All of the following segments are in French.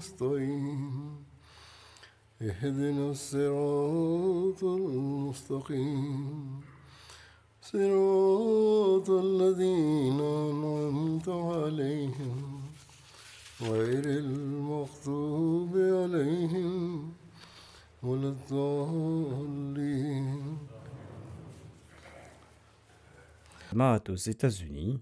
نستعين اهدنا الصراط المستقيم. صراط الذين أنعمت عليهم. غير المغضوب عليهم ولا الضالين. Aux États-Unis,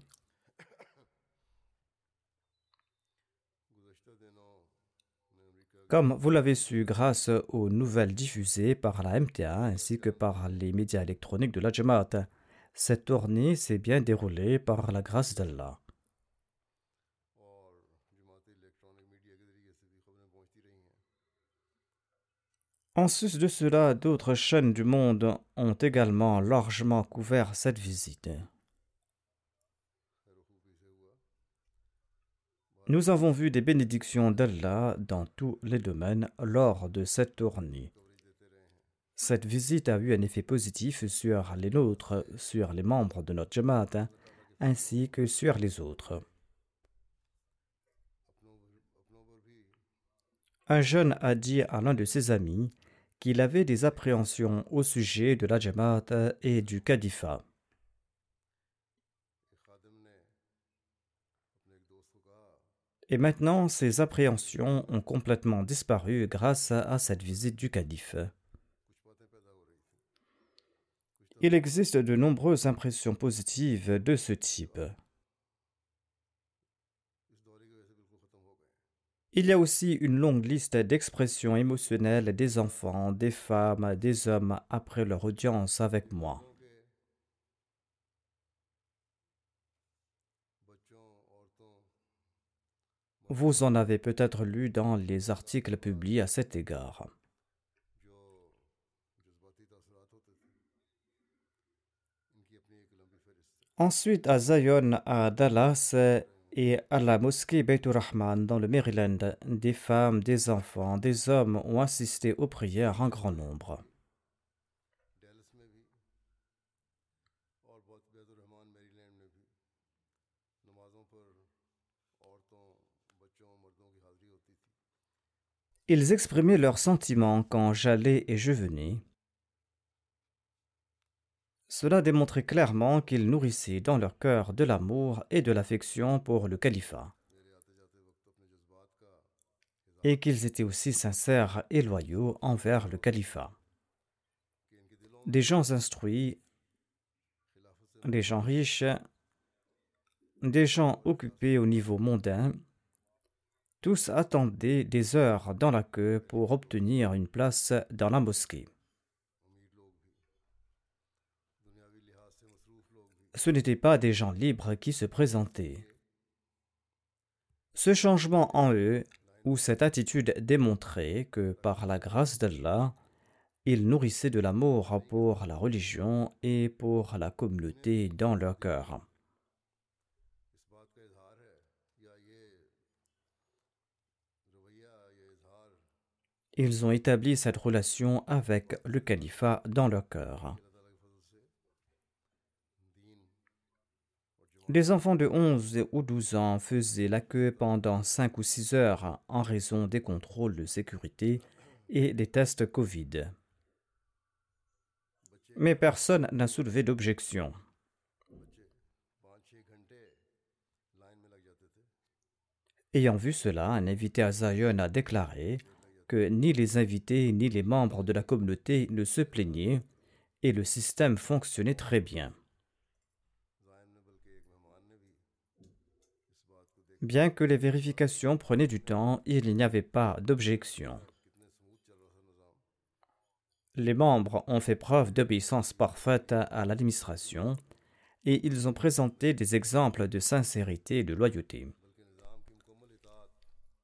comme vous l'avez su grâce aux nouvelles diffusées par la MTA ainsi que par les médias électroniques de la Jamaat, cette tournée s'est bien déroulée par la grâce d'Allah. En sus de cela, d'autres chaînes du monde ont également largement couvert cette visite. Nous avons vu des bénédictions d'Allah dans tous les domaines lors de cette tournée. Cette visite a eu un effet positif sur les nôtres, sur les membres de notre Jamaat, ainsi que sur les autres. Un jeune a dit à l'un de ses amis qu'il avait des appréhensions au sujet de la Jamaat et du Kadifa. Et maintenant, ces appréhensions ont complètement disparu grâce à cette visite du calife. Il existe de nombreuses impressions positives de ce type. Il y a aussi une longue liste d'expressions émotionnelles des enfants, des femmes, des hommes après leur audience avec moi. Vous en avez peut-être lu dans les articles publiés à cet égard. Ensuite, à Zion, à Dallas et à la mosquée Beitur Rahman dans le Maryland, des femmes, des enfants, des hommes ont assisté aux prières en grand nombre. Ils exprimaient leurs sentiments quand j'allais et je venais. Cela démontrait clairement qu'ils nourrissaient dans leur cœur de l'amour et de l'affection pour le califat, et qu'ils étaient aussi sincères et loyaux envers le califat. Des gens instruits, des gens riches, des gens occupés au niveau mondain, tous attendaient des heures dans la queue pour obtenir une place dans la mosquée. Ce n'étaient pas des gens libres qui se présentaient. Ce changement en eux, ou cette attitude démontrait que par la grâce d'Allah, ils nourrissaient de l'amour pour la religion et pour la communauté dans leur cœur. Ils ont établi cette relation avec le califat dans leur cœur. Les enfants de 11 ou 12 ans faisaient la queue pendant 5 ou 6 heures en raison des contrôles de sécurité et des tests Covid. Mais personne n'a soulevé d'objection. Ayant vu cela, un invité à Zion a déclaré que ni les invités ni les membres de la communauté ne se plaignaient et le système fonctionnait très bien. Bien que les vérifications prenaient du temps, il n'y avait pas d'objection. Les membres ont fait preuve d'obéissance parfaite à l'administration et ils ont présenté des exemples de sincérité et de loyauté.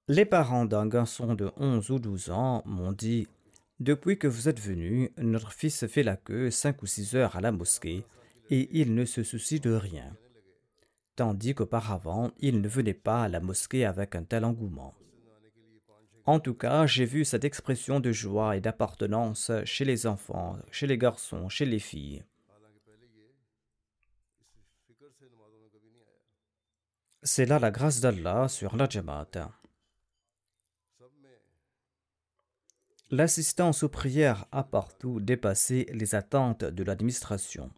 Les parents d'un garçon de 11 ou 12 ans m'ont dit Depuis que vous êtes venu, notre fils fait la queue 5 ou 6 heures à la mosquée et il ne se soucie de rien tandis qu'auparavant il ne venait pas à la mosquée avec un tel engouement. En tout cas, j'ai vu cette expression de joie et d'appartenance chez les enfants, chez les garçons, chez les filles. C'est là la grâce d'Allah sur la Jamaat. L'assistance aux prières a partout dépassé les attentes de l'administration.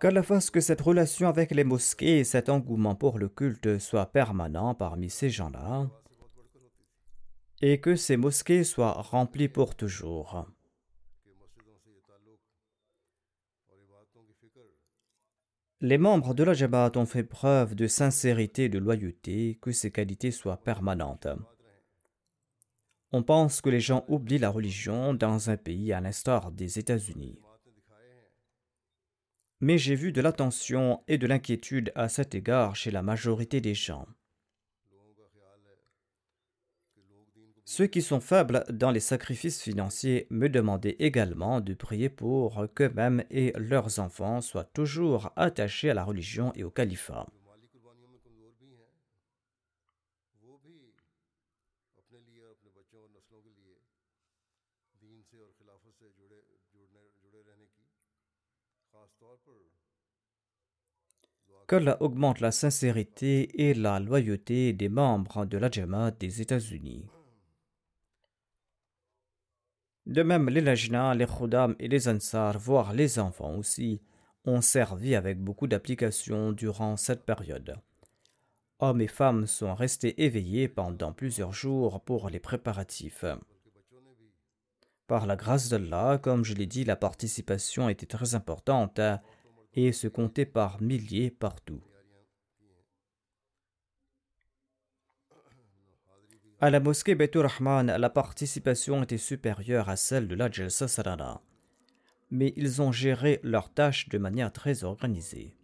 Qu'Allah fasse que cette relation avec les mosquées et cet engouement pour le culte soient permanents parmi ces gens-là et que ces mosquées soient remplies pour toujours. Les membres de la Jabhat ont fait preuve de sincérité et de loyauté, que ces qualités soient permanentes. On pense que les gens oublient la religion dans un pays à l'instar des États-Unis mais j'ai vu de l'attention et de l'inquiétude à cet égard chez la majorité des gens. Ceux qui sont faibles dans les sacrifices financiers me demandaient également de prier pour qu'eux-mêmes et leurs enfants soient toujours attachés à la religion et au califat. qu'Allah augmente la sincérité et la loyauté des membres de la Jamaat des États-Unis. De même, les Lajna, les Khudam et les Ansar, voire les enfants aussi, ont servi avec beaucoup d'application durant cette période. Hommes et femmes sont restés éveillés pendant plusieurs jours pour les préparatifs. Par la grâce d'Allah, comme je l'ai dit, la participation était très importante et se comptait par milliers partout. À la mosquée Betur Rahman, la participation était supérieure à celle de la Jalsa Sarana, mais ils ont géré leurs tâches de manière très organisée.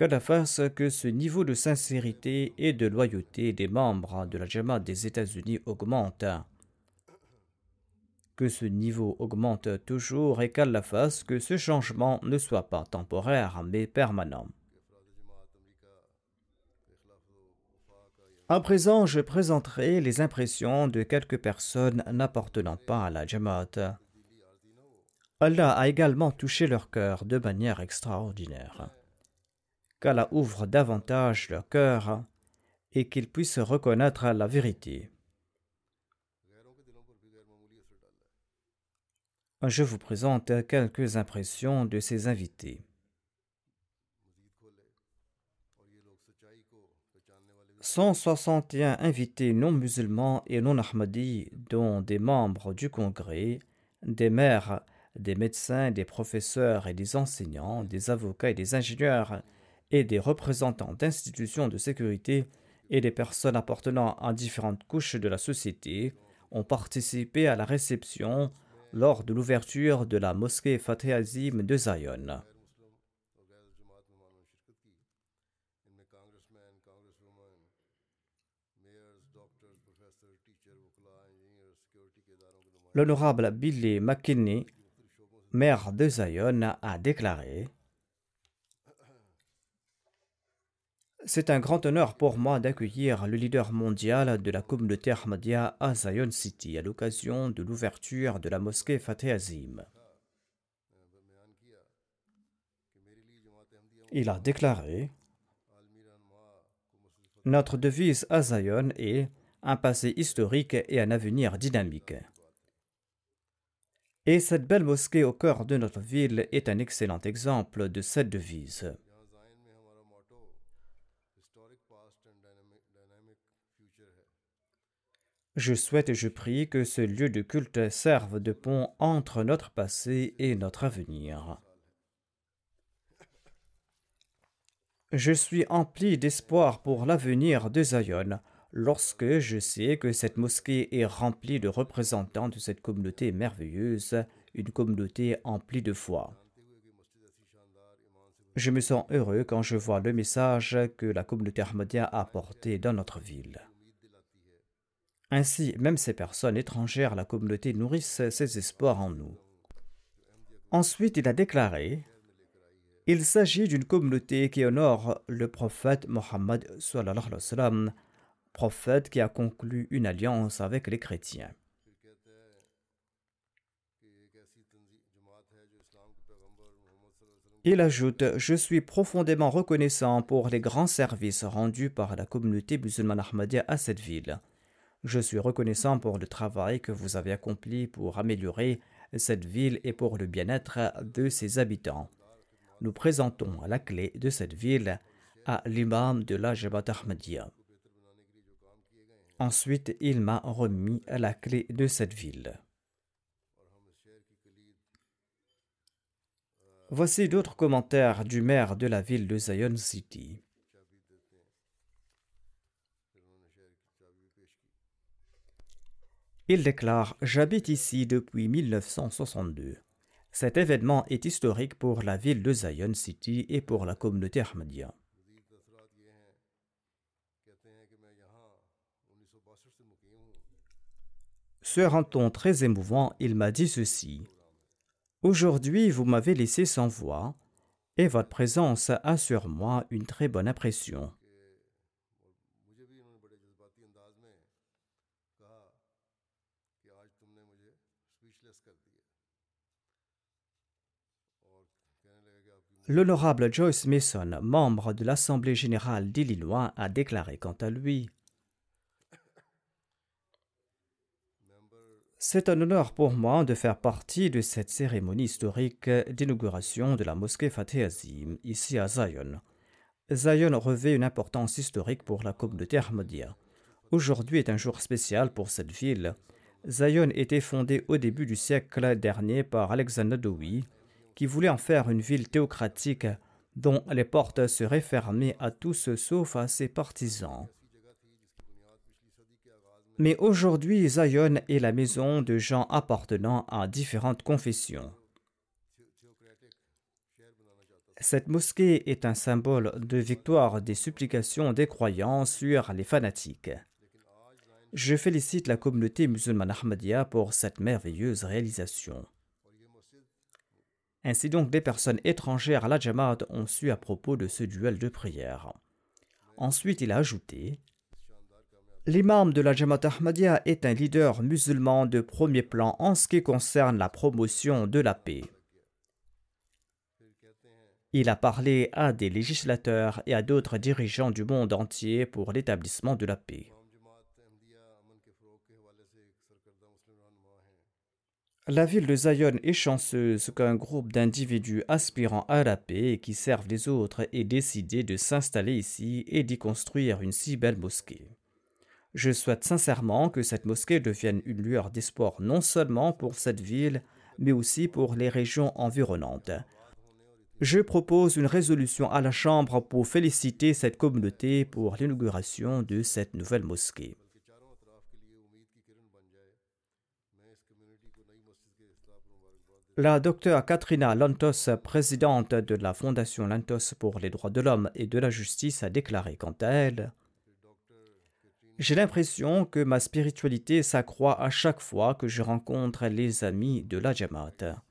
la fasse que ce niveau de sincérité et de loyauté des membres de la Jamaat des États-Unis augmente que ce niveau augmente toujours et qu'Allah fasse que ce changement ne soit pas temporaire mais permanent. À présent, je présenterai les impressions de quelques personnes n'appartenant pas à la Jamaat. Allah a également touché leur cœur de manière extraordinaire. Qu'Allah ouvre davantage leur cœur et qu'ils puissent reconnaître la vérité. je vous présente quelques impressions de ces invités. « 161 invités non musulmans et non ahmadis, dont des membres du Congrès, des maires, des médecins, des professeurs et des enseignants, des avocats et des ingénieurs, et des représentants d'institutions de sécurité et des personnes appartenant à différentes couches de la société, ont participé à la réception lors de l'ouverture de la mosquée Fateh Azim de Zion. L'honorable Billy McKinney, maire de Zion, a déclaré C'est un grand honneur pour moi d'accueillir le leader mondial de la communauté Ahmadiyya à Zion City à l'occasion de l'ouverture de la mosquée Fateh Azim. Il a déclaré Notre devise à Zion est un passé historique et un avenir dynamique. Et cette belle mosquée au cœur de notre ville est un excellent exemple de cette devise. Je souhaite et je prie que ce lieu de culte serve de pont entre notre passé et notre avenir. Je suis empli d'espoir pour l'avenir de Zion, lorsque je sais que cette mosquée est remplie de représentants de cette communauté merveilleuse, une communauté emplie de foi. Je me sens heureux quand je vois le message que la communauté Ahmadiyya a apporté dans notre ville. Ainsi, même ces personnes étrangères la communauté nourrissent ces espoirs en nous. Ensuite, il a déclaré Il s'agit d'une communauté qui honore le prophète Mohammed, prophète qui a conclu une alliance avec les chrétiens. Il ajoute Je suis profondément reconnaissant pour les grands services rendus par la communauté musulmane Ahmadiyya à cette ville. Je suis reconnaissant pour le travail que vous avez accompli pour améliorer cette ville et pour le bien-être de ses habitants. Nous présentons la clé de cette ville à l'imam de la Ahmadiyya. Ensuite, il m'a remis la clé de cette ville. Voici d'autres commentaires du maire de la ville de Zion City. Il déclare J'habite ici depuis 1962. Cet événement est historique pour la ville de Zion City et pour la communauté Ahmadiyya. Sur un ton très émouvant, il m'a dit ceci. Aujourd'hui, vous m'avez laissé sans voix, et votre présence a sur moi une très bonne impression. L'honorable Joyce Mason, membre de l'Assemblée générale d'Illinois, a déclaré quant à lui C'est un honneur pour moi de faire partie de cette cérémonie historique d'inauguration de la mosquée Fateh Azim, ici à Zion. Zion revêt une importance historique pour la communauté Ahmadiyya. Aujourd'hui est un jour spécial pour cette ville. Zion était fondée au début du siècle dernier par Alexander Dowie, qui voulait en faire une ville théocratique dont les portes seraient fermées à tous sauf à ses partisans. Mais aujourd'hui, Zion est la maison de gens appartenant à différentes confessions. Cette mosquée est un symbole de victoire des supplications des croyants sur les fanatiques. Je félicite la communauté musulmane Ahmadiyya pour cette merveilleuse réalisation. Ainsi donc, des personnes étrangères à la Jamaat ont su à propos de ce duel de prière. Ensuite, il a ajouté L'imam de la Jamaat Ahmadiyya est un leader musulman de premier plan en ce qui concerne la promotion de la paix. Il a parlé à des législateurs et à d'autres dirigeants du monde entier pour l'établissement de la paix. La ville de Zion est chanceuse qu'un groupe d'individus aspirant à la paix et qui servent les autres ait décidé de s'installer ici et d'y construire une si belle mosquée. Je souhaite sincèrement que cette mosquée devienne une lueur d'espoir non seulement pour cette ville, mais aussi pour les régions environnantes. Je propose une résolution à la Chambre pour féliciter cette communauté pour l'inauguration de cette nouvelle mosquée. La docteure Katrina Lantos, présidente de la Fondation Lantos pour les droits de l'homme et de la justice, a déclaré quant à elle J'ai l'impression que ma spiritualité s'accroît à chaque fois que je rencontre les amis de la Jamaat.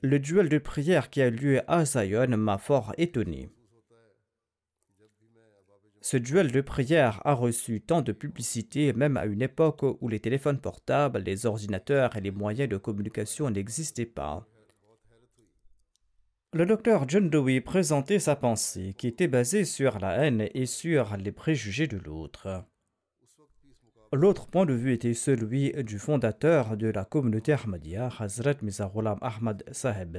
Le duel de prière qui a lieu à Zion m'a fort étonné. Ce duel de prière a reçu tant de publicité même à une époque où les téléphones portables, les ordinateurs et les moyens de communication n'existaient pas. Le docteur John Dewey présentait sa pensée qui était basée sur la haine et sur les préjugés de l'autre. L'autre point de vue était celui du fondateur de la communauté Ahmadiyya, Hazrat Mizarulam Ahmad Saheb.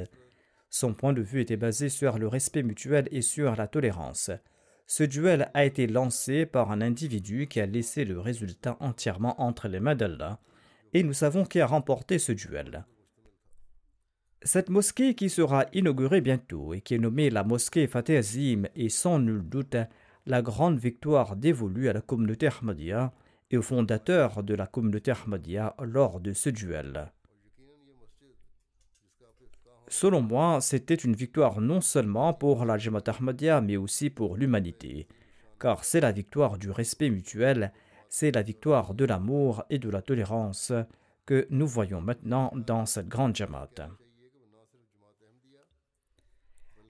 Son point de vue était basé sur le respect mutuel et sur la tolérance. Ce duel a été lancé par un individu qui a laissé le résultat entièrement entre les mains d'Allah, et nous savons qui a remporté ce duel. Cette mosquée qui sera inaugurée bientôt et qui est nommée la mosquée Fateh Azim est sans nul doute la grande victoire dévolue à la communauté Ahmadiyya et au fondateur de la communauté Ahmadiyya lors de ce duel. Selon moi, c'était une victoire non seulement pour la Jamaat Ahmadiyya mais aussi pour l'humanité, car c'est la victoire du respect mutuel, c'est la victoire de l'amour et de la tolérance que nous voyons maintenant dans cette grande Jamaat.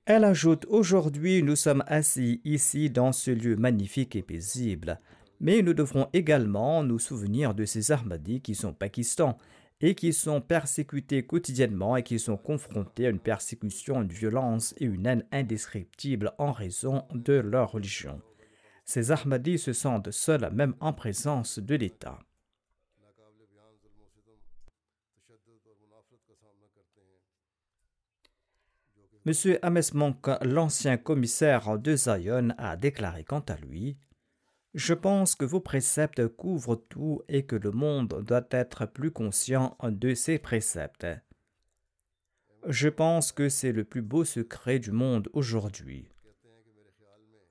Elle ajoute Aujourd'hui, nous sommes assis ici dans ce lieu magnifique et paisible, mais nous devrons également nous souvenir de ces Ahmadis qui sont Pakistan et qui sont persécutés quotidiennement et qui sont confrontés à une persécution, une violence et une haine indescriptibles en raison de leur religion. Ces Ahmadis se sentent seuls même en présence de l'État. M. Ames Monk, l'ancien commissaire de Zion, a déclaré quant à lui Je pense que vos préceptes couvrent tout et que le monde doit être plus conscient de ces préceptes. Je pense que c'est le plus beau secret du monde aujourd'hui.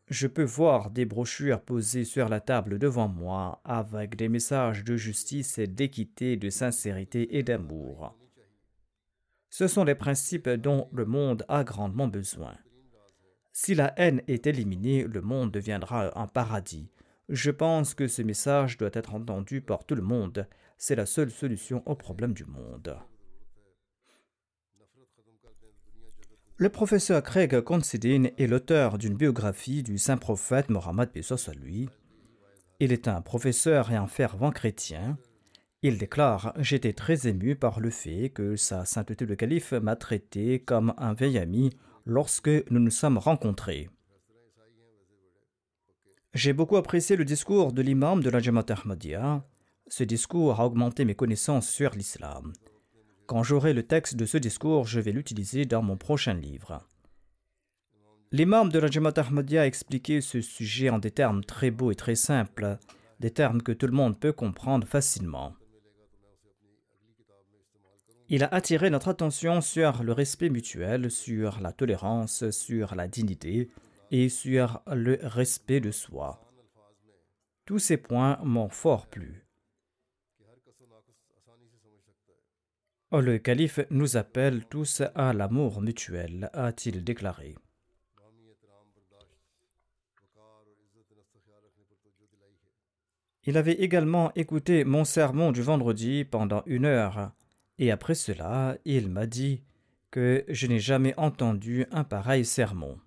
Je peux voir des brochures posées sur la table devant moi avec des messages de justice, d'équité, de sincérité et d'amour. Ce sont les principes dont le monde a grandement besoin. Si la haine est éliminée, le monde deviendra un paradis. Je pense que ce message doit être entendu par tout le monde. C'est la seule solution au problème du monde. Le professeur Craig Considine est l'auteur d'une biographie du saint prophète Mohammed à lui. Il est un professeur et un fervent chrétien. Il déclare J'étais très ému par le fait que Sa Sainteté le Calife m'a traité comme un vieil ami lorsque nous nous sommes rencontrés. J'ai beaucoup apprécié le discours de l'imam de la Ahmadiyya. Ce discours a augmenté mes connaissances sur l'islam. Quand j'aurai le texte de ce discours, je vais l'utiliser dans mon prochain livre. L'imam de la Ahmadiyya a expliqué ce sujet en des termes très beaux et très simples, des termes que tout le monde peut comprendre facilement. Il a attiré notre attention sur le respect mutuel, sur la tolérance, sur la dignité et sur le respect de soi. Tous ces points m'ont fort plu. Le calife nous appelle tous à l'amour mutuel, a-t-il déclaré. Il avait également écouté mon sermon du vendredi pendant une heure et après cela, il m'a dit que je n'ai jamais entendu un pareil sermon.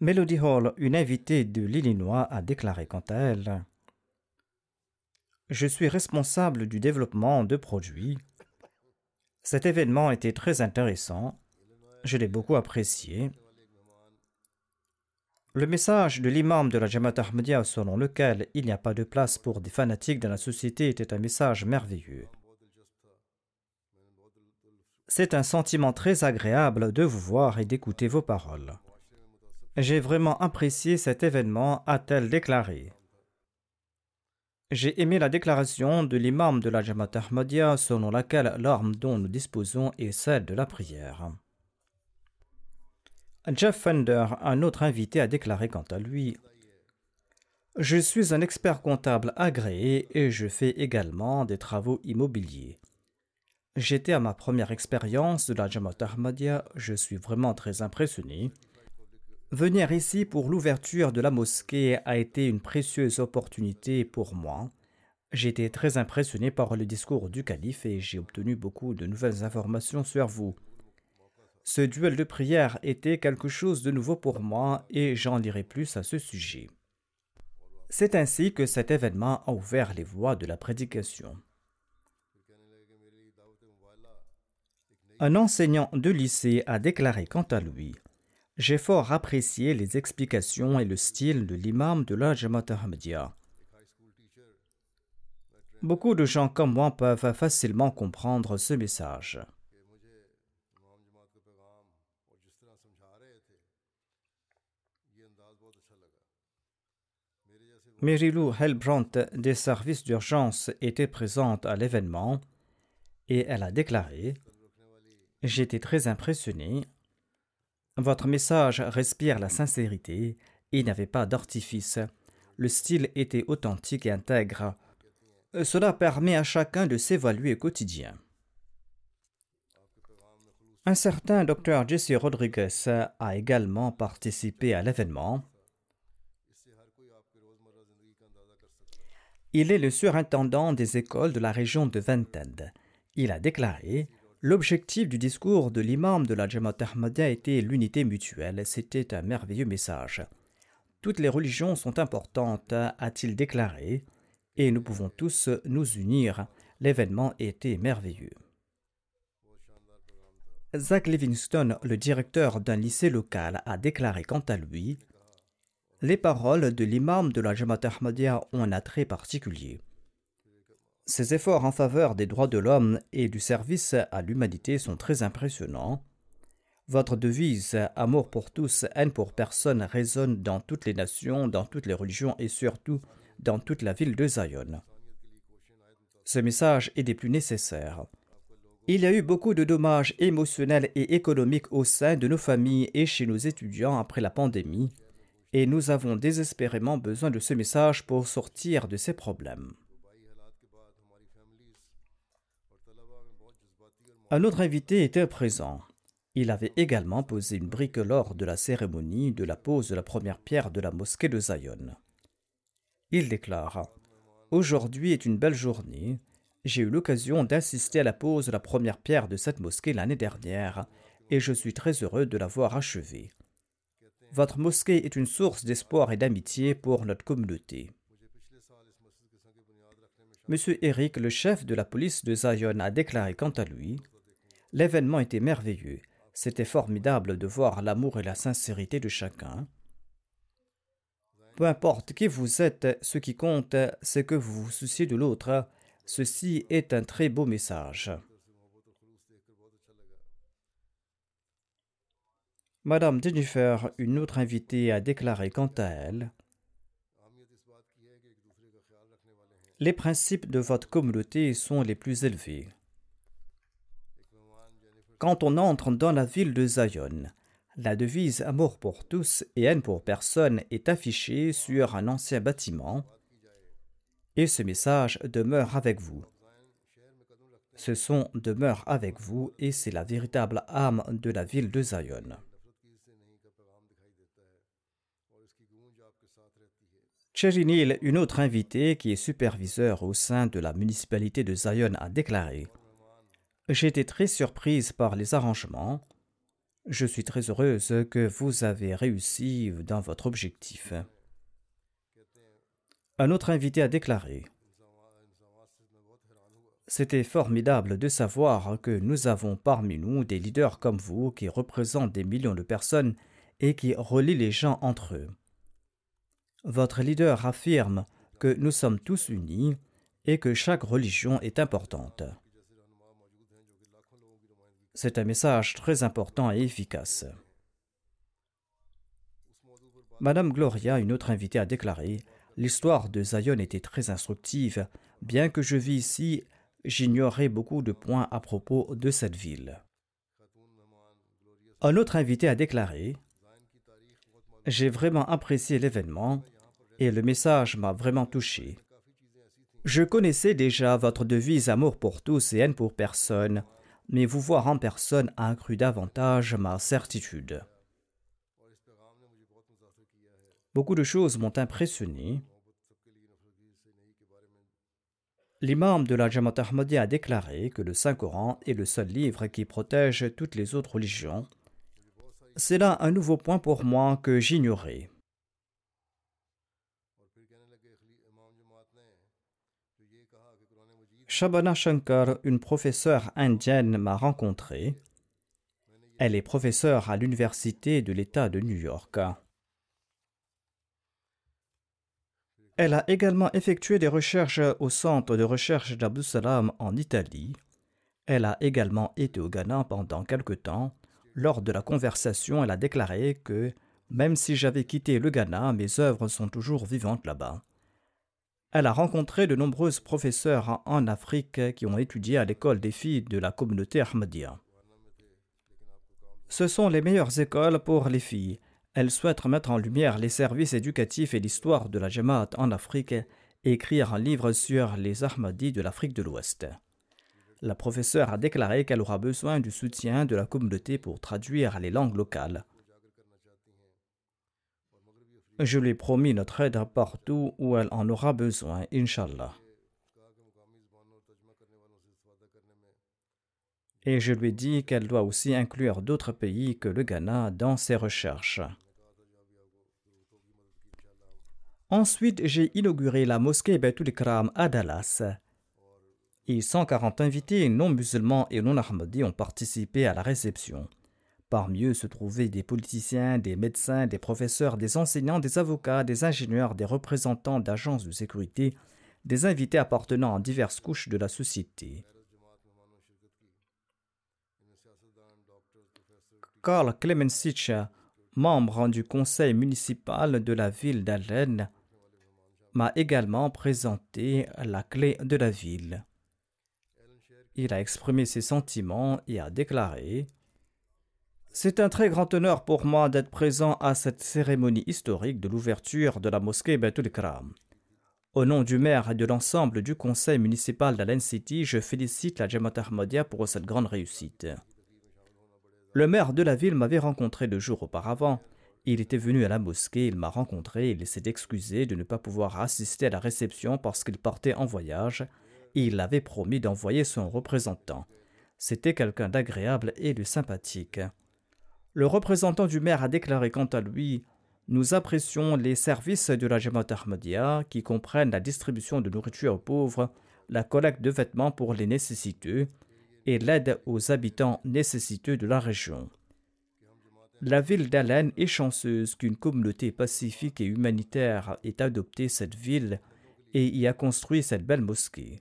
Melody Hall, une invitée de l'Illinois, a déclaré quant à elle Je suis responsable du développement de produits. Cet événement était très intéressant. Je l'ai beaucoup apprécié. Le message de l'imam de la Jamaat Ahmadiyya selon lequel il n'y a pas de place pour des fanatiques dans la société était un message merveilleux. C'est un sentiment très agréable de vous voir et d'écouter vos paroles. J'ai vraiment apprécié cet événement, a-t-elle déclaré. J'ai aimé la déclaration de l'imam de la Jamaat Ahmadiyya selon laquelle l'arme dont nous disposons est celle de la prière. Jeff Fender, un autre invité, a déclaré quant à lui Je suis un expert comptable agréé et je fais également des travaux immobiliers. J'étais à ma première expérience de la Jamaat Ahmadiyya, je suis vraiment très impressionné. Venir ici pour l'ouverture de la mosquée a été une précieuse opportunité pour moi. J'étais très impressionné par le discours du calife et j'ai obtenu beaucoup de nouvelles informations sur vous. Ce duel de prière était quelque chose de nouveau pour moi et j'en dirai plus à ce sujet. C'est ainsi que cet événement a ouvert les voies de la prédication. Un enseignant de lycée a déclaré quant à lui J'ai fort apprécié les explications et le style de l'imam de la Jamaat Ahmadiyya. Beaucoup de gens comme moi peuvent facilement comprendre ce message. Mary Lou Hellbrandt des services d'urgence était présente à l'événement et elle a déclaré J'étais très impressionné. Votre message respire la sincérité. Il n'y avait pas d'artifice. Le style était authentique et intègre. Cela permet à chacun de s'évaluer au quotidien. Un certain Dr Jesse Rodriguez a également participé à l'événement. Il est le surintendant des écoles de la région de Vented. Il a déclaré L'objectif du discours de l'imam de la Jamaat Ahmadiyya était l'unité mutuelle. C'était un merveilleux message. Toutes les religions sont importantes, a-t-il déclaré, et nous pouvons tous nous unir. L'événement était merveilleux. Zach Livingston, le directeur d'un lycée local, a déclaré quant à lui les paroles de l'imam de la Jamaat Ahmadiyya ont un attrait particulier. Ses efforts en faveur des droits de l'homme et du service à l'humanité sont très impressionnants. Votre devise Amour pour tous, haine pour personne résonne dans toutes les nations, dans toutes les religions et surtout dans toute la ville de Zion. Ce message est des plus nécessaires. Il y a eu beaucoup de dommages émotionnels et économiques au sein de nos familles et chez nos étudiants après la pandémie et nous avons désespérément besoin de ce message pour sortir de ces problèmes. Un autre invité était présent. Il avait également posé une brique lors de la cérémonie de la pose de la première pierre de la mosquée de Zion. Il déclare Aujourd'hui est une belle journée. J'ai eu l'occasion d'assister à la pose de la première pierre de cette mosquée l'année dernière et je suis très heureux de l'avoir achevée. Votre mosquée est une source d'espoir et d'amitié pour notre communauté. Monsieur Eric, le chef de la police de Zion, a déclaré quant à lui L'événement était merveilleux. C'était formidable de voir l'amour et la sincérité de chacun. Peu importe qui vous êtes, ce qui compte, c'est que vous vous souciez de l'autre. Ceci est un très beau message. Madame Jennifer, une autre invitée, a déclaré quant à elle Les principes de votre communauté sont les plus élevés. Quand on entre dans la ville de Zion, la devise Amour pour tous et haine pour personne est affichée sur un ancien bâtiment et ce message demeure avec vous. Ce son demeure avec vous et c'est la véritable âme de la ville de Zion. Cherry une autre invitée qui est superviseur au sein de la municipalité de Zion, a déclaré été très surprise par les arrangements. Je suis très heureuse que vous avez réussi dans votre objectif. Un autre invité a déclaré C'était formidable de savoir que nous avons parmi nous des leaders comme vous qui représentent des millions de personnes et qui relient les gens entre eux. Votre leader affirme que nous sommes tous unis et que chaque religion est importante. C'est un message très important et efficace. Madame Gloria, une autre invitée, a déclaré L'histoire de Zion était très instructive. Bien que je vis ici, j'ignorais beaucoup de points à propos de cette ville. Un autre invité a déclaré j'ai vraiment apprécié l'événement et le message m'a vraiment touché. Je connaissais déjà votre devise amour pour tous et haine pour personne, mais vous voir en personne a accru davantage ma certitude. Beaucoup de choses m'ont impressionné. L'imam de la Jamaat Ahmadiyya a déclaré que le Saint-Coran est le seul livre qui protège toutes les autres religions c'est là un nouveau point pour moi que j'ignorais. Shabana Shankar, une professeure indienne, m'a rencontré. Elle est professeure à l'Université de l'État de New York. Elle a également effectué des recherches au centre de recherche d'Abdus Salam en Italie. Elle a également été au Ghana pendant quelque temps. Lors de la conversation, elle a déclaré que même si j'avais quitté le Ghana, mes œuvres sont toujours vivantes là-bas. Elle a rencontré de nombreuses professeurs en Afrique qui ont étudié à l'école des filles de la communauté Ahmadiyya. Ce sont les meilleures écoles pour les filles. Elle souhaite mettre en lumière les services éducatifs et l'histoire de la Jamaat en Afrique et écrire un livre sur les Ahmadis de l'Afrique de l'Ouest. La professeure a déclaré qu'elle aura besoin du soutien de la communauté pour traduire les langues locales. Je lui ai promis notre aide partout où elle en aura besoin, Inshallah. et je lui ai dit qu'elle doit aussi inclure d'autres pays que le Ghana dans ses recherches. Ensuite, j'ai inauguré la mosquée Baitul Ikram à Dallas. Et 140 invités non musulmans et non ahmadis ont participé à la réception. Parmi eux se trouvaient des politiciens, des médecins, des professeurs, des enseignants, des avocats, des ingénieurs, des représentants d'agences de sécurité, des invités appartenant à diverses couches de la société. Karl Clemensich, membre du conseil municipal de la ville d'Allen, m'a également présenté la clé de la ville. Il a exprimé ses sentiments et a déclaré C'est un très grand honneur pour moi d'être présent à cette cérémonie historique de l'ouverture de la mosquée Betul Kram. Au nom du maire et de l'ensemble du conseil municipal d'Allen City, je félicite la Jamaat Ahmadiyya pour cette grande réussite. Le maire de la ville m'avait rencontré deux jours auparavant. Il était venu à la mosquée, il m'a rencontré, il s'est excusé de ne pas pouvoir assister à la réception parce qu'il partait en voyage, il avait promis d'envoyer son représentant. C'était quelqu'un d'agréable et de sympathique. Le représentant du maire a déclaré quant à lui Nous apprécions les services de la Jamaat Ahmadiyya qui comprennent la distribution de nourriture aux pauvres, la collecte de vêtements pour les nécessiteux, et l'aide aux habitants nécessiteux de la région. La ville d'Allen est chanceuse qu'une communauté pacifique et humanitaire ait adopté cette ville et y a construit cette belle mosquée.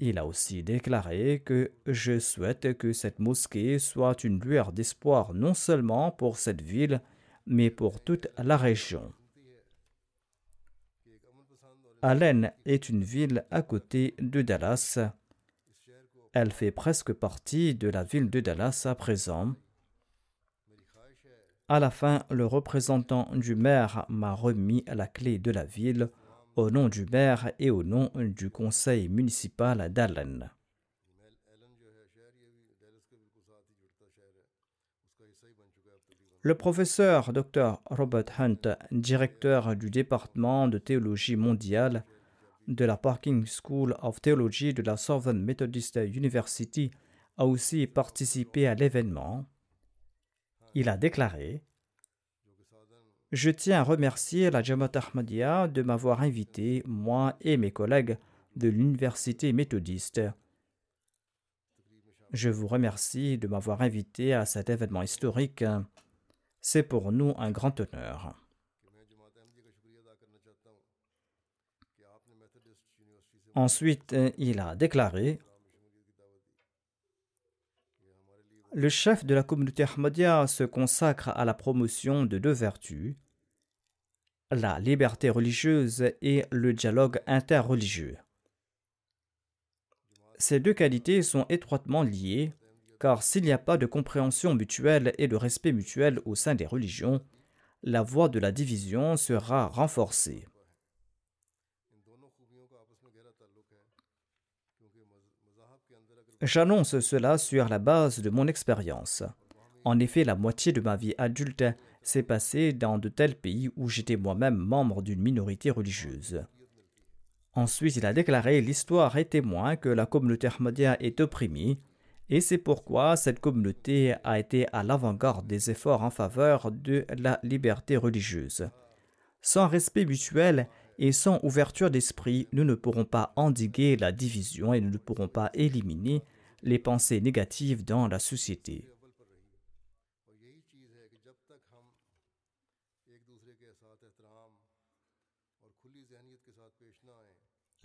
Il a aussi déclaré que je souhaite que cette mosquée soit une lueur d'espoir non seulement pour cette ville, mais pour toute la région. Allen est une ville à côté de Dallas elle fait presque partie de la ville de Dallas à présent. À la fin, le représentant du maire m'a remis la clé de la ville au nom du maire et au nom du conseil municipal d'Allen. Le professeur Dr. Robert Hunt, directeur du département de théologie mondiale, de la Parking School of Theology de la Southern Methodist University a aussi participé à l'événement. Il a déclaré Je tiens à remercier la Jamaat Ahmadiyya de m'avoir invité, moi et mes collègues de l'Université méthodiste. Je vous remercie de m'avoir invité à cet événement historique. C'est pour nous un grand honneur. Ensuite, il a déclaré Le chef de la communauté Ahmadiyya se consacre à la promotion de deux vertus, la liberté religieuse et le dialogue interreligieux. Ces deux qualités sont étroitement liées, car s'il n'y a pas de compréhension mutuelle et de respect mutuel au sein des religions, la voie de la division sera renforcée. J'annonce cela sur la base de mon expérience. En effet, la moitié de ma vie adulte s'est passée dans de tels pays où j'étais moi-même membre d'une minorité religieuse. Ensuite, il a déclaré L'histoire est témoin que la communauté Ahmadiyya est opprimée, et c'est pourquoi cette communauté a été à l'avant-garde des efforts en faveur de la liberté religieuse. Sans respect mutuel, et sans ouverture d'esprit, nous ne pourrons pas endiguer la division et nous ne pourrons pas éliminer les pensées négatives dans la société.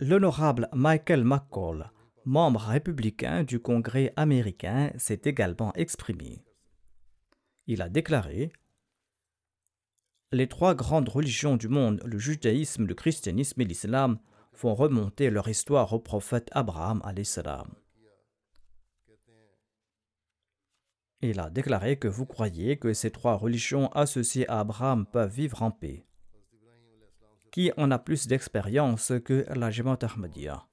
L'honorable Michael McCall, membre républicain du Congrès américain, s'est également exprimé. Il a déclaré les trois grandes religions du monde, le judaïsme, le christianisme et l'islam, font remonter leur histoire au prophète Abraham. Il a déclaré que vous croyez que ces trois religions associées à Abraham peuvent vivre en paix. Qui en a plus d'expérience que la Jamaat Ahmadiyya?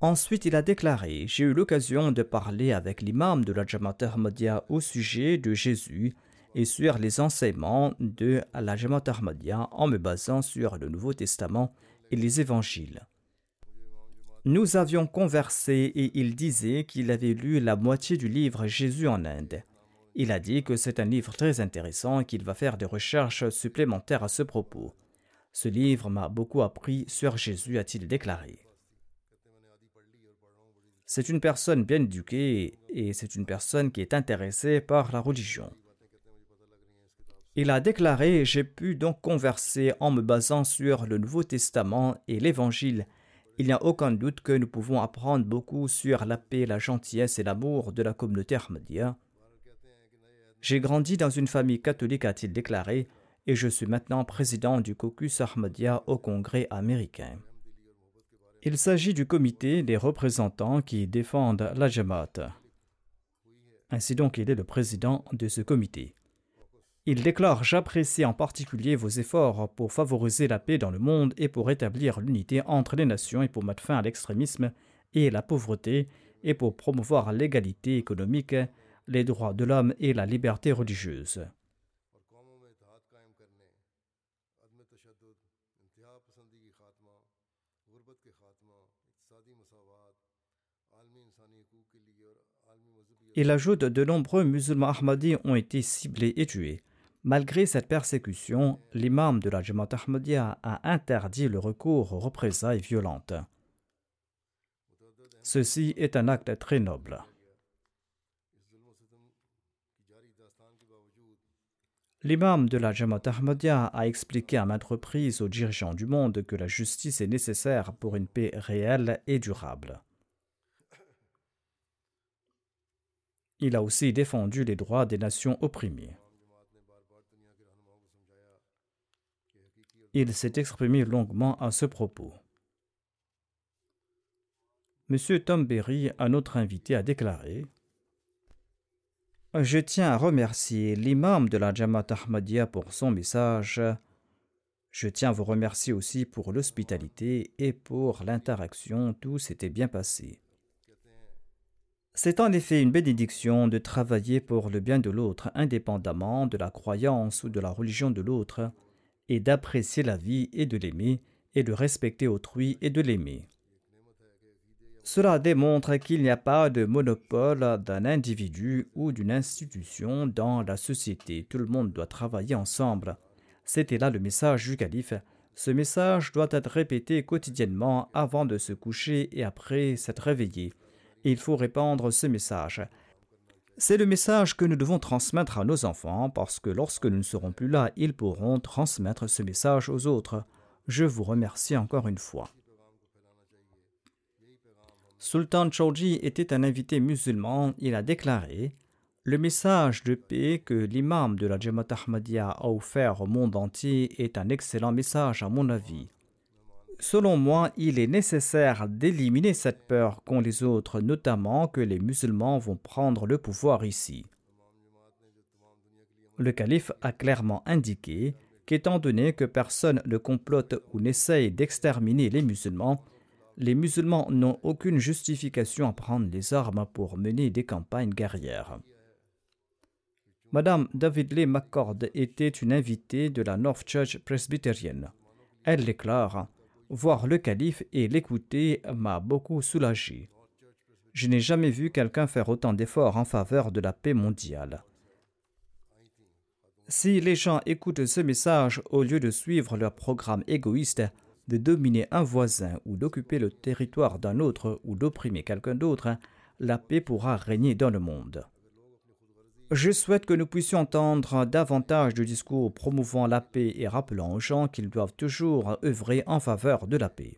Ensuite, il a déclaré J'ai eu l'occasion de parler avec l'imam de la Jamaat Ahmadiyya au sujet de Jésus et sur les enseignements de la Jamaat Ahmadiyya en me basant sur le Nouveau Testament et les évangiles. Nous avions conversé et il disait qu'il avait lu la moitié du livre Jésus en Inde. Il a dit que c'est un livre très intéressant et qu'il va faire des recherches supplémentaires à ce propos. Ce livre m'a beaucoup appris sur Jésus, a-t-il déclaré. C'est une personne bien éduquée et c'est une personne qui est intéressée par la religion. Il a déclaré J'ai pu donc converser en me basant sur le Nouveau Testament et l'Évangile. Il n'y a aucun doute que nous pouvons apprendre beaucoup sur la paix, la gentillesse et l'amour de la communauté Ahmadiyya. J'ai grandi dans une famille catholique, a-t-il déclaré, et je suis maintenant président du caucus Ahmadiyya au Congrès américain. Il s'agit du comité des représentants qui défendent la Jamaat. Ainsi donc, il est le président de ce comité. Il déclare J'apprécie en particulier vos efforts pour favoriser la paix dans le monde et pour établir l'unité entre les nations et pour mettre fin à l'extrémisme et la pauvreté et pour promouvoir l'égalité économique les droits de l'homme et la liberté religieuse. Il ajoute de nombreux musulmans ahmadis ont été ciblés et tués. Malgré cette persécution, l'imam de la Jamaat Ahmadiyya a interdit le recours aux représailles violentes. Ceci est un acte très noble. L'imam de la Jamaat Ahmadiyya a expliqué à maintes reprises aux dirigeants du monde que la justice est nécessaire pour une paix réelle et durable. Il a aussi défendu les droits des nations opprimées. Il s'est exprimé longuement à ce propos. M. Tom Berry, un autre invité, a déclaré je tiens à remercier l'imam de la Jamaat Ahmadiyya pour son message. Je tiens à vous remercier aussi pour l'hospitalité et pour l'interaction. Tout s'était bien passé. C'est en effet une bénédiction de travailler pour le bien de l'autre indépendamment de la croyance ou de la religion de l'autre, et d'apprécier la vie et de l'aimer, et de respecter autrui et de l'aimer. Cela démontre qu'il n'y a pas de monopole d'un individu ou d'une institution dans la société. Tout le monde doit travailler ensemble. C'était là le message du calife. Ce message doit être répété quotidiennement avant de se coucher et après s'être réveillé. Il faut répandre ce message. C'est le message que nous devons transmettre à nos enfants parce que lorsque nous ne serons plus là, ils pourront transmettre ce message aux autres. Je vous remercie encore une fois. Sultan Chowji était un invité musulman, il a déclaré Le message de paix que l'imam de la Jamaat Ahmadiyya a offert au monde entier est un excellent message à mon avis. Selon moi, il est nécessaire d'éliminer cette peur qu'ont les autres, notamment que les musulmans vont prendre le pouvoir ici. Le calife a clairement indiqué qu'étant donné que personne ne complote ou n'essaye d'exterminer les musulmans, les musulmans n'ont aucune justification à prendre les armes pour mener des campagnes guerrières. Madame David Lee McCord était une invitée de la North Church presbytérienne. Elle déclare Voir le calife et l'écouter m'a beaucoup soulagé. Je n'ai jamais vu quelqu'un faire autant d'efforts en faveur de la paix mondiale. Si les gens écoutent ce message au lieu de suivre leur programme égoïste, de dominer un voisin ou d'occuper le territoire d'un autre ou d'opprimer quelqu'un d'autre, la paix pourra régner dans le monde. Je souhaite que nous puissions entendre davantage de discours promouvant la paix et rappelant aux gens qu'ils doivent toujours œuvrer en faveur de la paix.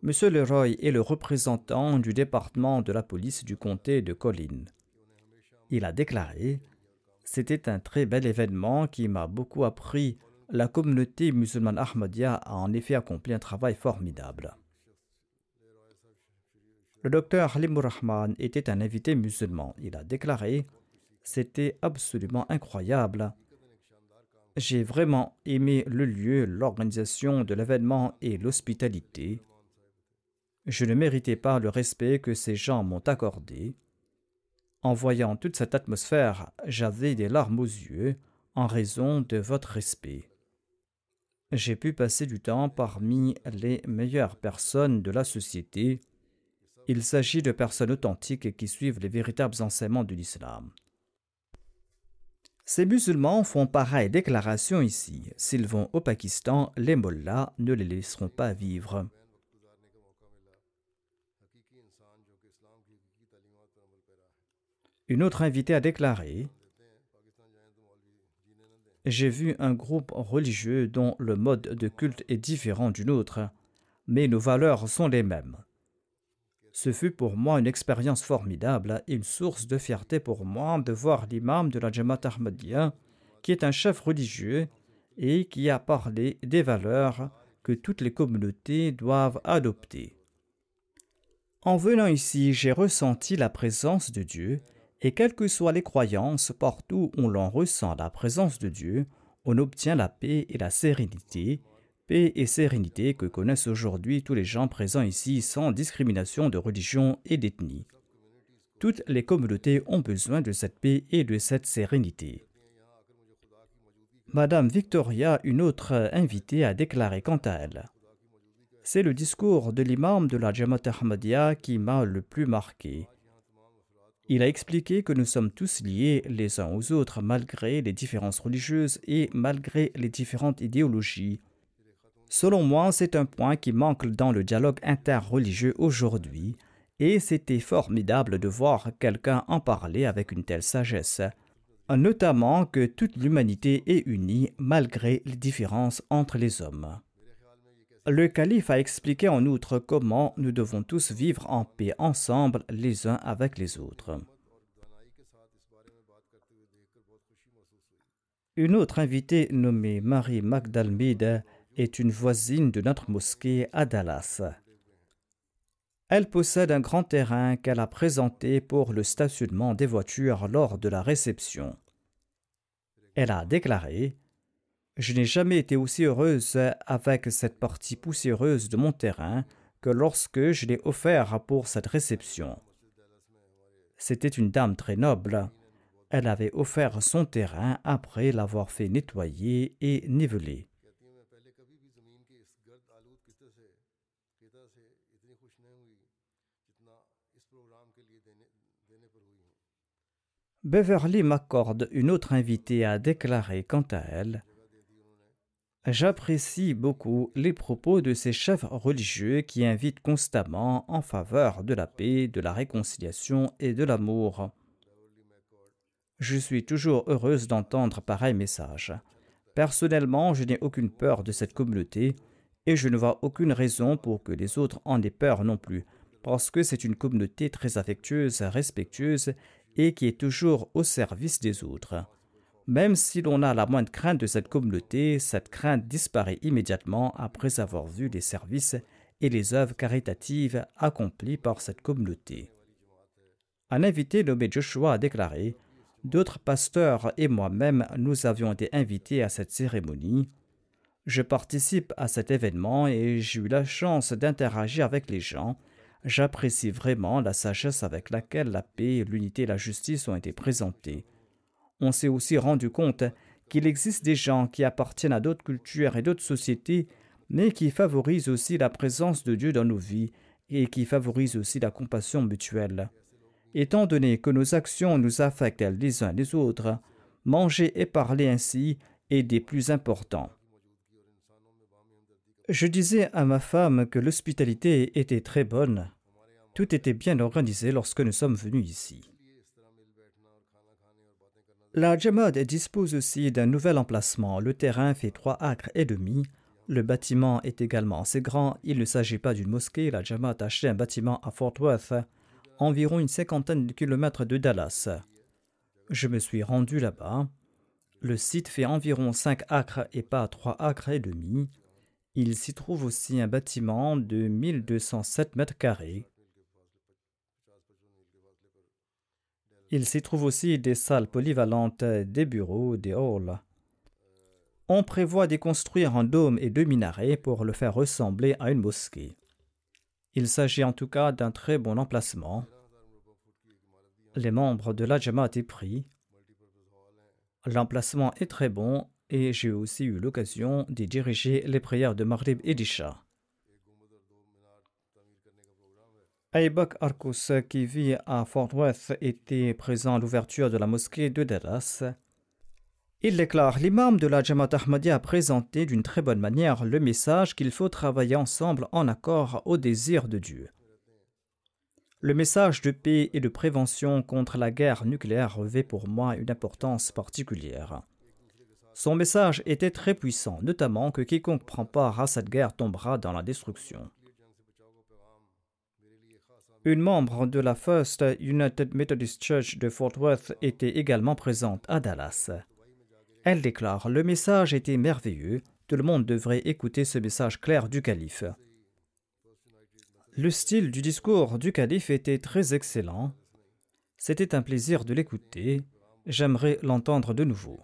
Monsieur Leroy est le représentant du département de la police du comté de Colline. Il a déclaré C'était un très bel événement qui m'a beaucoup appris. La communauté musulmane Ahmadiyya a en effet accompli un travail formidable. Le docteur Halimur Rahman était un invité musulman. Il a déclaré C'était absolument incroyable. J'ai vraiment aimé le lieu, l'organisation de l'événement et l'hospitalité. Je ne méritais pas le respect que ces gens m'ont accordé. En voyant toute cette atmosphère, j'avais des larmes aux yeux en raison de votre respect. J'ai pu passer du temps parmi les meilleures personnes de la société. Il s'agit de personnes authentiques qui suivent les véritables enseignements de l'islam. Ces musulmans font pareille déclaration ici. S'ils vont au Pakistan, les mollahs ne les laisseront pas vivre. Une autre invitée a déclaré J'ai vu un groupe religieux dont le mode de culte est différent du nôtre, mais nos valeurs sont les mêmes. Ce fut pour moi une expérience formidable et une source de fierté pour moi de voir l'imam de la Jamaat Ahmadiyya, qui est un chef religieux et qui a parlé des valeurs que toutes les communautés doivent adopter. En venant ici, j'ai ressenti la présence de Dieu et quelles que soient les croyances, partout où l'on ressent la présence de Dieu, on obtient la paix et la sérénité, paix et sérénité que connaissent aujourd'hui tous les gens présents ici sans discrimination de religion et d'ethnie. Toutes les communautés ont besoin de cette paix et de cette sérénité. Madame Victoria, une autre invitée, a déclaré quant à elle C'est le discours de l'imam de la Jamaat Ahmadiyya qui m'a le plus marqué. Il a expliqué que nous sommes tous liés les uns aux autres malgré les différences religieuses et malgré les différentes idéologies. Selon moi, c'est un point qui manque dans le dialogue interreligieux aujourd'hui, et c'était formidable de voir quelqu'un en parler avec une telle sagesse, notamment que toute l'humanité est unie malgré les différences entre les hommes. Le calife a expliqué en outre comment nous devons tous vivre en paix ensemble les uns avec les autres. Une autre invitée nommée Marie Magdalmide est une voisine de notre mosquée à Dallas. Elle possède un grand terrain qu'elle a présenté pour le stationnement des voitures lors de la réception. Elle a déclaré je n'ai jamais été aussi heureuse avec cette partie poussiéreuse de mon terrain que lorsque je l'ai offert pour cette réception. C'était une dame très noble. Elle avait offert son terrain après l'avoir fait nettoyer et niveler. Beverly McCord, une autre invitée, a déclaré quant à elle J'apprécie beaucoup les propos de ces chefs religieux qui invitent constamment en faveur de la paix, de la réconciliation et de l'amour. Je suis toujours heureuse d'entendre pareil message. Personnellement, je n'ai aucune peur de cette communauté et je ne vois aucune raison pour que les autres en aient peur non plus, parce que c'est une communauté très affectueuse, respectueuse et qui est toujours au service des autres. Même si l'on a la moindre crainte de cette communauté, cette crainte disparaît immédiatement après avoir vu les services et les œuvres caritatives accomplies par cette communauté. Un invité nommé Joshua a déclaré D'autres pasteurs et moi-même nous avions été invités à cette cérémonie. Je participe à cet événement et j'ai eu la chance d'interagir avec les gens. J'apprécie vraiment la sagesse avec laquelle la paix, l'unité et la justice ont été présentées on s'est aussi rendu compte qu'il existe des gens qui appartiennent à d'autres cultures et d'autres sociétés, mais qui favorisent aussi la présence de Dieu dans nos vies et qui favorisent aussi la compassion mutuelle. Étant donné que nos actions nous affectent les uns les autres, manger et parler ainsi est des plus importants. Je disais à ma femme que l'hospitalité était très bonne. Tout était bien organisé lorsque nous sommes venus ici. La Jamaat dispose aussi d'un nouvel emplacement. Le terrain fait trois acres et demi. Le bâtiment est également assez grand. Il ne s'agit pas d'une mosquée. La Jamaat a acheté un bâtiment à Fort Worth, environ une cinquantaine de kilomètres de Dallas. Je me suis rendu là-bas. Le site fait environ 5 acres et pas 3 acres et demi. Il s'y trouve aussi un bâtiment de 1207 mètres carrés. Il s'y trouve aussi des salles polyvalentes, des bureaux, des halls. On prévoit d'y construire un dôme et deux minarets pour le faire ressembler à une mosquée. Il s'agit en tout cas d'un très bon emplacement. Les membres de la Jamaat y prient. L'emplacement est très bon et j'ai aussi eu l'occasion d'y diriger les prières de Maghrib et d'Isha. Aybak Arkus, qui vit à Fort Worth, était présent à l'ouverture de la mosquée de Dallas. Il déclare L'imam de la Jamaat Ahmadiyya a présenté d'une très bonne manière le message qu'il faut travailler ensemble en accord au désir de Dieu. Le message de paix et de prévention contre la guerre nucléaire revêt pour moi une importance particulière. Son message était très puissant, notamment que quiconque prend part à cette guerre tombera dans la destruction. Une membre de la First United Methodist Church de Fort Worth était également présente à Dallas. Elle déclare Le message était merveilleux, tout le monde devrait écouter ce message clair du calife. Le style du discours du calife était très excellent. C'était un plaisir de l'écouter. J'aimerais l'entendre de nouveau.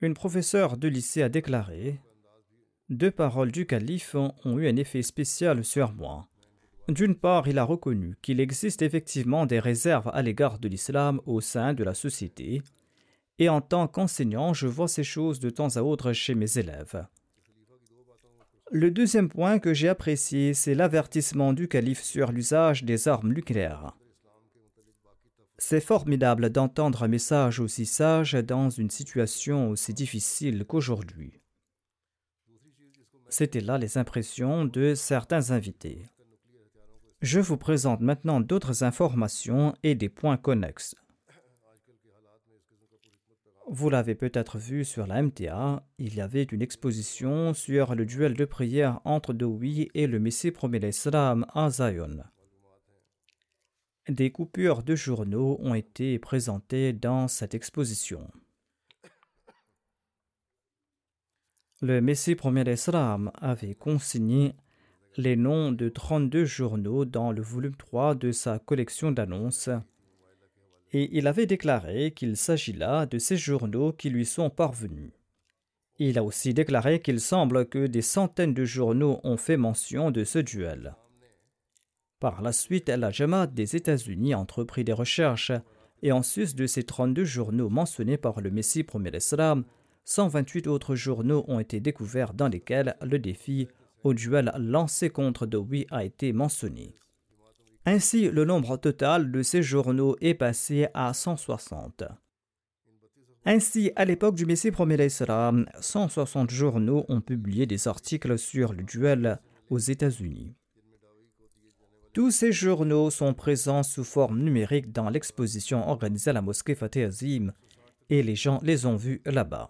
Une professeure de lycée a déclaré deux paroles du calife ont eu un effet spécial sur moi. D'une part, il a reconnu qu'il existe effectivement des réserves à l'égard de l'islam au sein de la société, et en tant qu'enseignant, je vois ces choses de temps à autre chez mes élèves. Le deuxième point que j'ai apprécié, c'est l'avertissement du calife sur l'usage des armes nucléaires. C'est formidable d'entendre un message aussi sage dans une situation aussi difficile qu'aujourd'hui. C'étaient là les impressions de certains invités. Je vous présente maintenant d'autres informations et des points connexes. Vous l'avez peut-être vu sur la MTA, il y avait une exposition sur le duel de prière entre Dowi et le Messie promet l'Islam à Zion. Des coupures de journaux ont été présentées dans cette exposition. Le Messie premier l'Islam avait consigné les noms de 32 journaux dans le volume 3 de sa collection d'annonces et il avait déclaré qu'il s'agit là de ces journaux qui lui sont parvenus. Il a aussi déclaré qu'il semble que des centaines de journaux ont fait mention de ce duel. Par la suite, la Jamaat des États-Unis a entrepris des recherches et en sus de ces 32 journaux mentionnés par le Messie premier l'Islam, 128 autres journaux ont été découverts dans lesquels le défi au duel lancé contre Dowie a été mentionné. Ainsi, le nombre total de ces journaux est passé à 160. Ainsi, à l'époque du Messie premier 160 journaux ont publié des articles sur le duel aux États-Unis. Tous ces journaux sont présents sous forme numérique dans l'exposition organisée à la mosquée Fateh Azim et les gens les ont vus là-bas.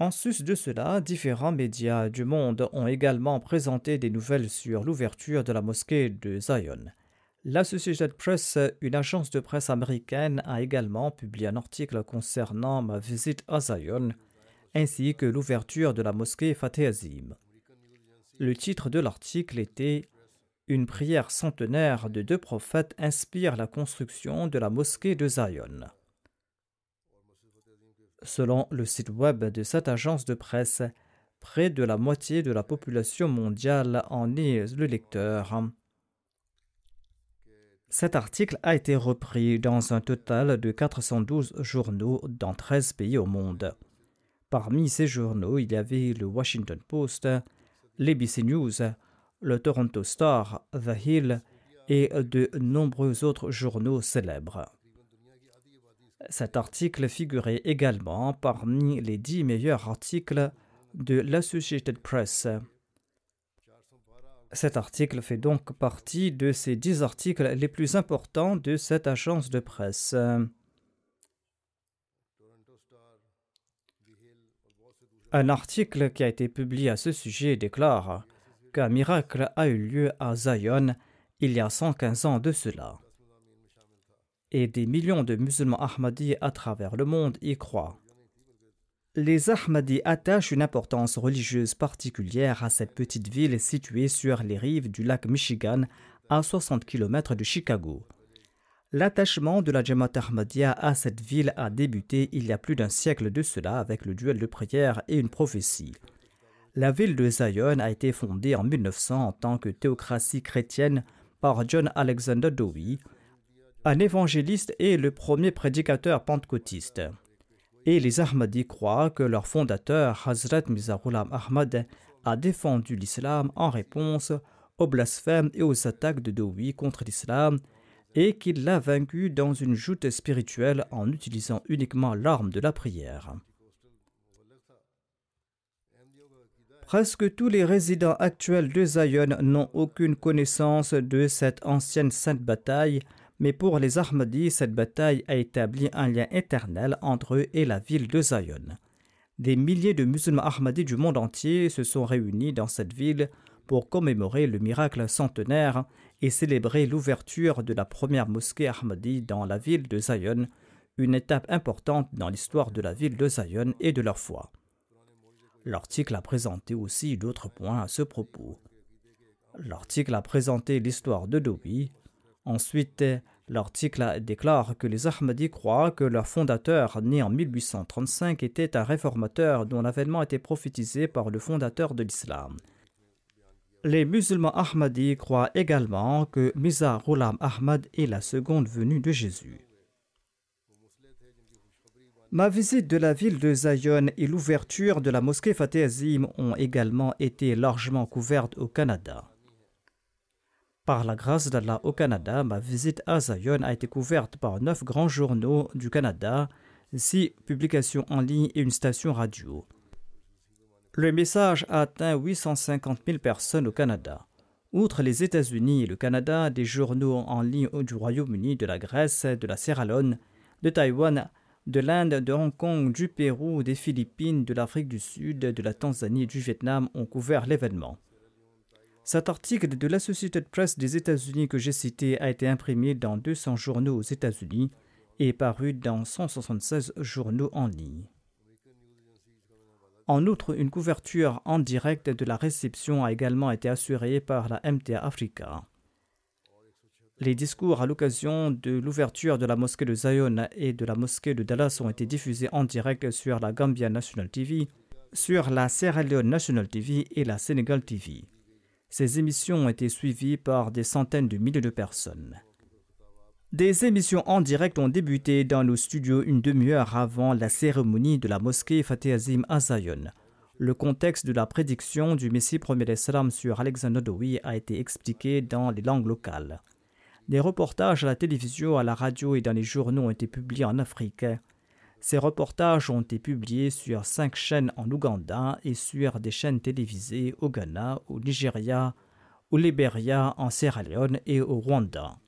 En sus de cela, différents médias du monde ont également présenté des nouvelles sur l'ouverture de la mosquée de Zion. L'Associated Press, une agence de presse américaine, a également publié un article concernant ma visite à Zion, ainsi que l'ouverture de la mosquée Fateh Azim. Le titre de l'article était Une prière centenaire de deux prophètes inspire la construction de la mosquée de Zion. Selon le site web de cette agence de presse, près de la moitié de la population mondiale en est le lecteur. Cet article a été repris dans un total de 412 journaux dans 13 pays au monde. Parmi ces journaux, il y avait le Washington Post, l'ABC News, le Toronto Star, The Hill et de nombreux autres journaux célèbres. Cet article figurait également parmi les dix meilleurs articles de l'Associated Press. Cet article fait donc partie de ces dix articles les plus importants de cette agence de presse. Un article qui a été publié à ce sujet déclare qu'un miracle a eu lieu à Zion il y a 115 ans de cela. Et des millions de musulmans ahmadis à travers le monde y croient. Les Ahmadis attachent une importance religieuse particulière à cette petite ville située sur les rives du lac Michigan à 60 km de Chicago. L'attachement de la Jamaat Ahmadiyya à cette ville a débuté il y a plus d'un siècle de cela avec le duel de prière et une prophétie. La ville de Zion a été fondée en 1900 en tant que théocratie chrétienne par John Alexander Dowie, un évangéliste et le premier prédicateur pentecôtiste. Et les Ahmadis croient que leur fondateur, Hazrat Mizarulam Ahmad, a défendu l'islam en réponse aux blasphèmes et aux attaques de Dowie contre l'islam et qu'il l'a vaincu dans une joute spirituelle en utilisant uniquement l'arme de la prière. Presque tous les résidents actuels de Zion n'ont aucune connaissance de cette ancienne sainte bataille, mais pour les Ahmadis, cette bataille a établi un lien éternel entre eux et la ville de Zion. Des milliers de musulmans Ahmadis du monde entier se sont réunis dans cette ville pour commémorer le miracle centenaire et célébrer l'ouverture de la première mosquée Ahmadi dans la ville de Zion, une étape importante dans l'histoire de la ville de Zion et de leur foi. L'article a présenté aussi d'autres points à ce propos. L'article a présenté l'histoire de Dobi. Ensuite, l'article déclare que les Ahmadis croient que leur fondateur, né en 1835, était un réformateur dont l'avènement était prophétisé par le fondateur de l'islam. Les musulmans Ahmadis croient également que Miza Ghulam Ahmad est la seconde venue de Jésus. Ma visite de la ville de Zion et l'ouverture de la mosquée Fateh Azim ont également été largement couvertes au Canada. Par la grâce d'Allah au Canada, ma visite à Zion a été couverte par neuf grands journaux du Canada, six publications en ligne et une station radio. Le message a atteint 850 000 personnes au Canada. Outre les États-Unis et le Canada, des journaux en ligne du Royaume-Uni, de la Grèce, de la Sierra Leone, de Taïwan, de l'Inde, de Hong Kong, du Pérou, des Philippines, de l'Afrique du Sud, de la Tanzanie et du Vietnam ont couvert l'événement. Cet article de l'Associated Press des États-Unis que j'ai cité a été imprimé dans 200 journaux aux États-Unis et paru dans 176 journaux en ligne. En outre, une couverture en direct de la réception a également été assurée par la MTA Africa. Les discours à l'occasion de l'ouverture de la mosquée de Zion et de la mosquée de Dallas ont été diffusés en direct sur la Gambia National TV, sur la Sierra Leone National TV et la Senegal TV. Ces émissions ont été suivies par des centaines de milliers de personnes. Des émissions en direct ont débuté dans nos studios une demi-heure avant la cérémonie de la mosquée Fateh Azim à. Le contexte de la prédiction du Messie premier Islam sur Alexander Dowie a été expliqué dans les langues locales. Des reportages à la télévision, à la radio et dans les journaux ont été publiés en Afrique. Ces reportages ont été publiés sur cinq chaînes en Ouganda et sur des chaînes télévisées au Ghana, au Nigeria, au Libéria, en Sierra Leone et au Rwanda.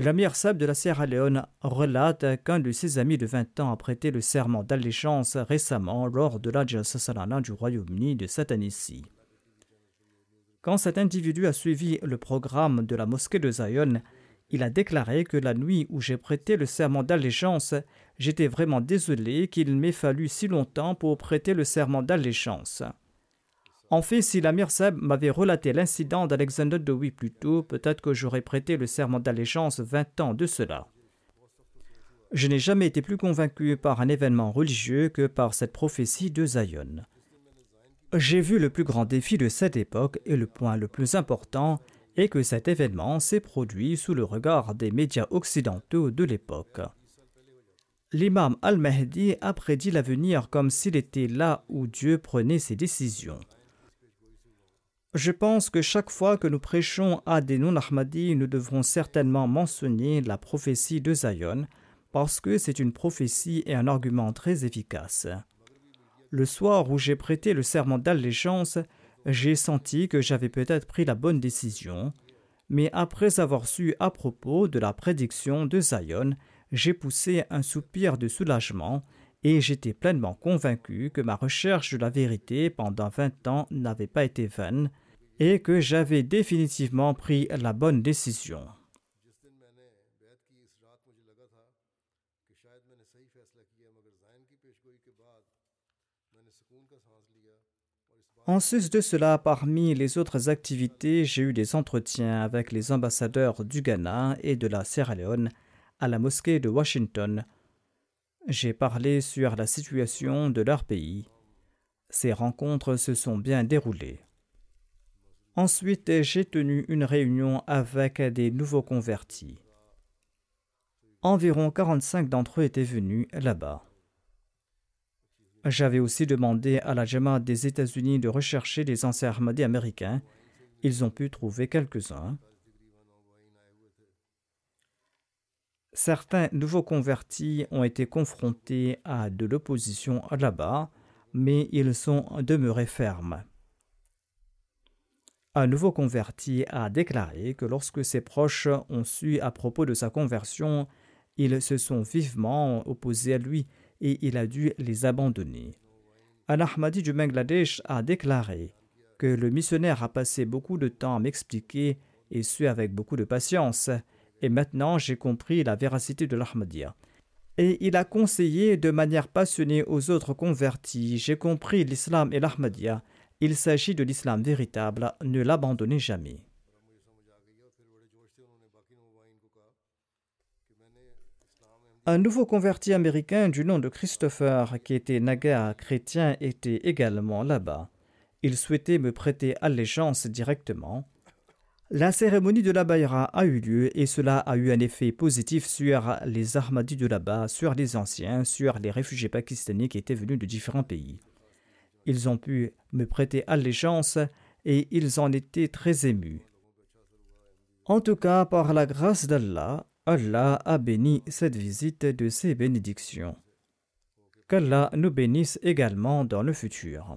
L'amir Sab de la Sierra Leone relate qu'un de ses amis de 20 ans a prêté le serment d'allégeance récemment lors de la Salana du Royaume-Uni de cette année-ci. Quand cet individu a suivi le programme de la mosquée de Zion, il a déclaré que la nuit où j'ai prêté le serment d'allégeance, j'étais vraiment désolé qu'il m'ait fallu si longtemps pour prêter le serment d'allégeance. En fait, si l'Amir Seb m'avait relaté l'incident d'Alexander Dowie plus tôt, peut-être que j'aurais prêté le serment d'allégeance 20 ans de cela. Je n'ai jamais été plus convaincu par un événement religieux que par cette prophétie de Zion. J'ai vu le plus grand défi de cette époque et le point le plus important est que cet événement s'est produit sous le regard des médias occidentaux de l'époque. L'imam al-Mahdi a prédit l'avenir comme s'il était là où Dieu prenait ses décisions. Je pense que chaque fois que nous prêchons à des non-Ahmadis, nous devrons certainement mentionner la prophétie de Zion, parce que c'est une prophétie et un argument très efficace. Le soir où j'ai prêté le serment d'allégeance, j'ai senti que j'avais peut-être pris la bonne décision, mais après avoir su à propos de la prédiction de Zion, j'ai poussé un soupir de soulagement et j'étais pleinement convaincu que ma recherche de la vérité pendant vingt ans n'avait pas été vaine et que j'avais définitivement pris la bonne décision. En sus de cela, parmi les autres activités, j'ai eu des entretiens avec les ambassadeurs du Ghana et de la Sierra Leone à la mosquée de Washington. J'ai parlé sur la situation de leur pays. Ces rencontres se sont bien déroulées. Ensuite, j'ai tenu une réunion avec des nouveaux convertis. Environ 45 d'entre eux étaient venus là-bas. J'avais aussi demandé à la Jamaat des États-Unis de rechercher les anciens Ahmadis américains. Ils ont pu trouver quelques-uns. Certains nouveaux convertis ont été confrontés à de l'opposition là-bas, mais ils sont demeurés fermes. Un nouveau converti a déclaré que lorsque ses proches ont su à propos de sa conversion, ils se sont vivement opposés à lui et il a dû les abandonner. Un Ahmadi du Bangladesh a déclaré que le missionnaire a passé beaucoup de temps à m'expliquer et ce avec beaucoup de patience, et maintenant j'ai compris la véracité de l'Ahmadiyya. Et il a conseillé de manière passionnée aux autres convertis J'ai compris l'islam et l'Ahmadiyya. Il s'agit de l'islam véritable, ne l'abandonnez jamais. Un nouveau converti américain du nom de Christopher, qui était naga chrétien, était également là-bas. Il souhaitait me prêter allégeance directement. La cérémonie de la Bayra a eu lieu et cela a eu un effet positif sur les Ahmadis de là-bas, sur les anciens, sur les réfugiés pakistanais qui étaient venus de différents pays. Ils ont pu me prêter allégeance et ils en étaient très émus. En tout cas, par la grâce d'Allah, Allah a béni cette visite de ses bénédictions. Qu'Allah nous bénisse également dans le futur.